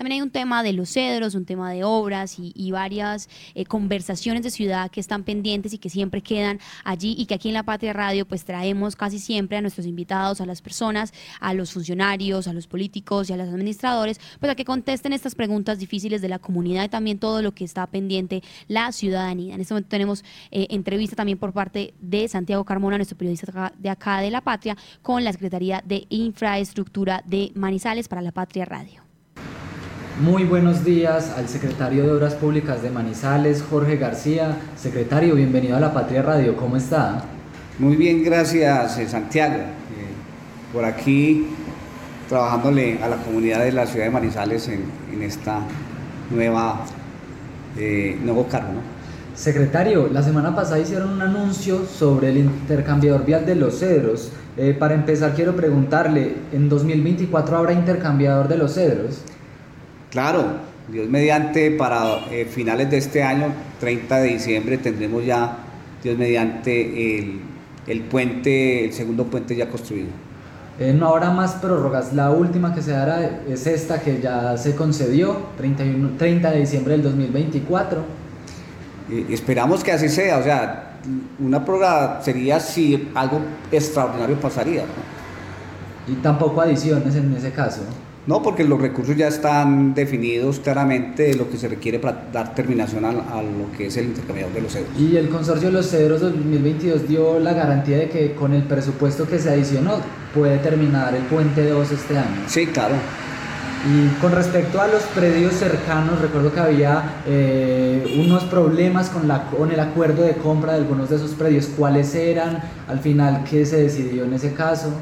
también hay un tema de los cedros, un tema de obras y, varias eh, conversaciones de ciudad que están pendientes y que siempre quedan allí y que aquí en La Patria Radio pues traemos casi siempre a nuestros invitados, a las personas, a los funcionarios, a los políticos y a los administradores, pues a que contesten estas preguntas difíciles de la comunidad y también todo lo que está pendiente la ciudadanía. En este momento tenemos eh, entrevista también por parte de Santiago Carmona, nuestro periodista de acá de La Patria, con la Secretaría de Infraestructura de Manizales para La Patria Radio. Muy buenos días al secretario de Obras Públicas de Manizales, Jorge García. Secretario, bienvenido a La Patria Radio, ¿cómo está? Muy bien, gracias eh, Santiago. Eh, por aquí trabajándole a la comunidad de la ciudad de Manizales en, esta nueva, eh, nuevo cargo. Secretario, la semana pasada hicieron un anuncio sobre el intercambiador vial de los cedros. Eh, para empezar, quiero preguntarle, ¿en 2024 habrá intercambiador de los cedros? Claro, Dios mediante, para eh, finales de este año, 30 de diciembre, tendremos ya, Dios mediante, el, el puente, el segundo puente ya construido. Eh, no habrá más prórrogas. La última que se dará es esta que ya se concedió, 31, 30 de diciembre del 2024 esperamos que así sea, o sea, una prórroga sería si algo extraordinario pasaría. Y tampoco adiciones en ese caso. No, porque los recursos ya están definidos claramente de lo que se requiere para dar terminación a, lo que es el intercambiador de los cedros. Y el consorcio de los cedros 2022 dio la garantía de que con el presupuesto que se adicionó puede terminar el puente 2 este año. Sí, claro. Y con respecto a los predios cercanos, recuerdo que había eh, unos problemas con, la, con el acuerdo de compra de algunos de esos predios. ¿Cuáles eran? Al final, ¿qué se decidió en ese caso?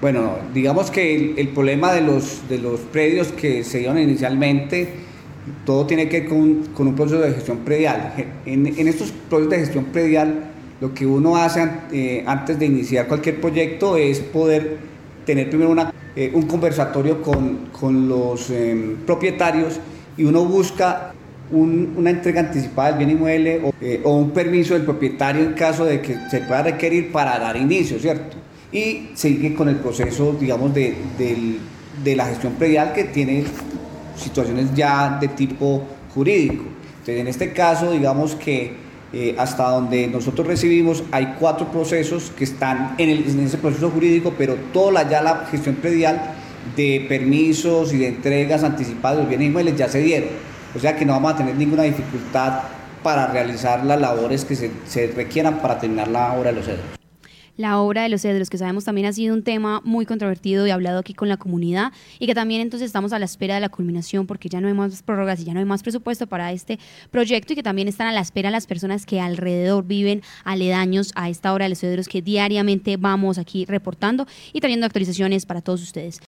Bueno, digamos que el, problema de los, de los predios que se dieron inicialmente, todo tiene que ver con, con un proceso de gestión predial. En, estos procesos de gestión predial, lo que uno hace eh, antes de iniciar cualquier proyecto es poder tener primero una eh, un conversatorio con, con los em, propietarios y uno busca una entrega anticipada del bien inmueble o, eh, o, un permiso del propietario en caso de que se pueda requerir para dar inicio, ¿cierto? Y sigue con el proceso, digamos, de, de la gestión predial que tiene situaciones ya de tipo jurídico. Entonces, en este caso, digamos que eh, hasta donde nosotros recibimos, hay cuatro procesos que están en, ese proceso jurídico, pero toda ya la gestión predial de permisos y de entregas anticipadas de los bienes inmuebles ya se dieron. O sea que no vamos a tener ninguna dificultad para realizar las labores que se, se requieran para terminar la obra de los cedros la obra de los cedros, que sabemos también ha sido un tema muy controvertido y hablado aquí con la comunidad, y que también entonces estamos a la espera de la culminación porque ya no hay más prórrogas y ya no hay más presupuesto para este proyecto y que también están a la espera las personas que alrededor viven aledaños a esta obra de los cedros que diariamente vamos aquí reportando y trayendo actualizaciones para todos ustedes.